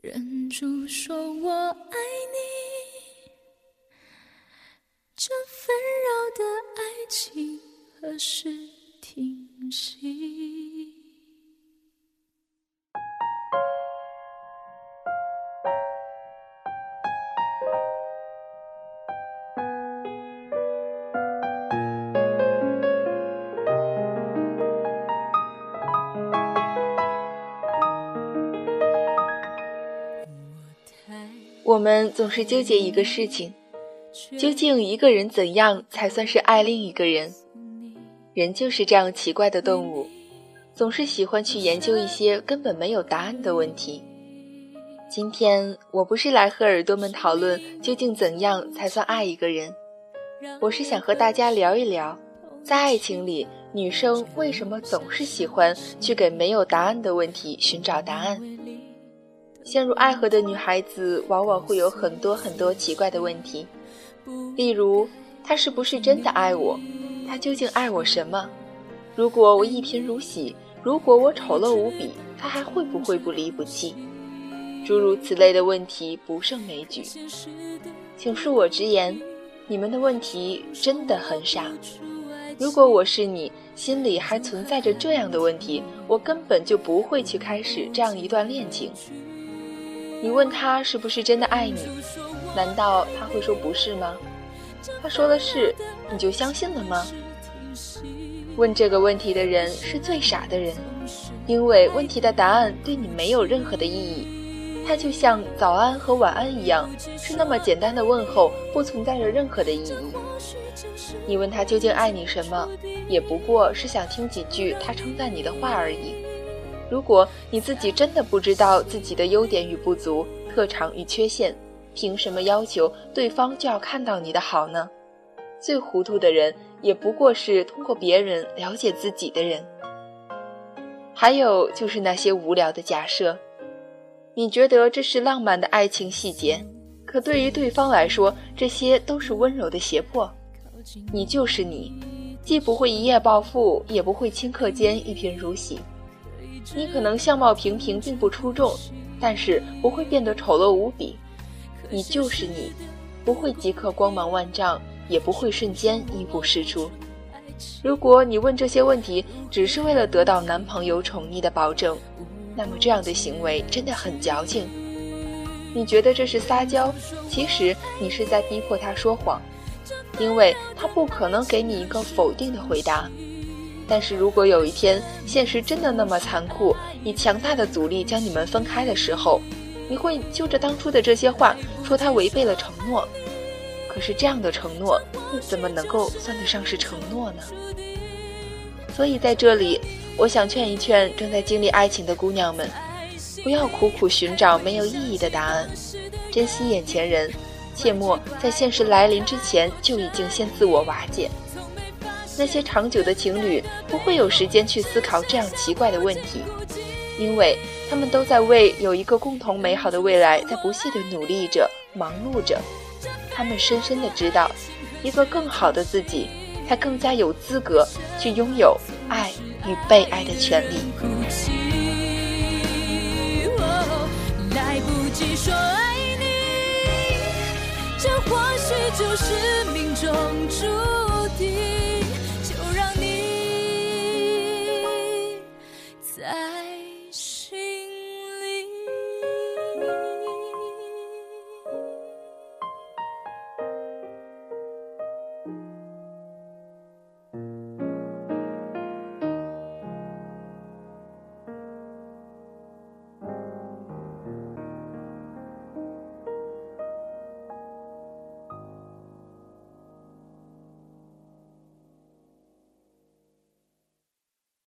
忍住说我爱你，这纷扰的爱情何时停息？我们总是纠结一个事情：究竟一个人怎样才算是爱另一个人？人就是这样奇怪的动物，总是喜欢去研究一些根本没有答案的问题。今天我不是来和耳朵们讨论究竟怎样才算爱一个人，我是想和大家聊一聊，在爱情里，女生为什么总是喜欢去给没有答案的问题寻找答案？陷入爱河的女孩子往往会有很多很多奇怪的问题，例如，他是不是真的爱我？他究竟爱我什么？如果我一贫如洗，如果我丑陋无比，他还会不会不离不弃？诸如此类的问题不胜枚举。请恕我直言，你们的问题真的很傻。如果我是你，心里还存在着这样的问题，我根本就不会去开始这样一段恋情。你问他是不是真的爱你？难道他会说不是吗？他说的是，你就相信了吗？问这个问题的人是最傻的人，因为问题的答案对你没有任何的意义。它就像早安和晚安一样，是那么简单的问候，不存在着任何的意义。你问他究竟爱你什么，也不过是想听几句他称赞你的话而已。如果你自己真的不知道自己的优点与不足、特长与缺陷，凭什么要求对方就要看到你的好呢？最糊涂的人也不过是通过别人了解自己的人。还有就是那些无聊的假设，你觉得这是浪漫的爱情细节，可对于对方来说，这些都是温柔的胁迫。你就是你，既不会一夜暴富，也不会顷刻间一贫如洗。你可能相貌平平，并不出众，但是不会变得丑陋无比。你就是你，不会即刻光芒万丈，也不会瞬间一无是处。如果你问这些问题只是为了得到男朋友宠溺的保证，那么这样的行为真的很矫情。你觉得这是撒娇，其实你是在逼迫他说谎，因为他不可能给你一个否定的回答。但是如果有一天现实真的那么残酷，以强大的阻力将你们分开的时候，你会就着当初的这些话说他违背了承诺。可是这样的承诺怎么能够算得上是承诺呢？所以在这里，我想劝一劝正在经历爱情的姑娘们，不要苦苦寻找没有意义的答案，珍惜眼前人，切莫在现实来临之前就已经先自我瓦解。那些长久的情侣不会有时间去思考这样奇怪的问题，因为他们都在为有一个共同美好的未来在不懈的努力着、忙碌着。他们深深的知道，一个更好的自己，才更加有资格去拥有爱与被爱的权利。来不及说爱你，这或许就是命中注定。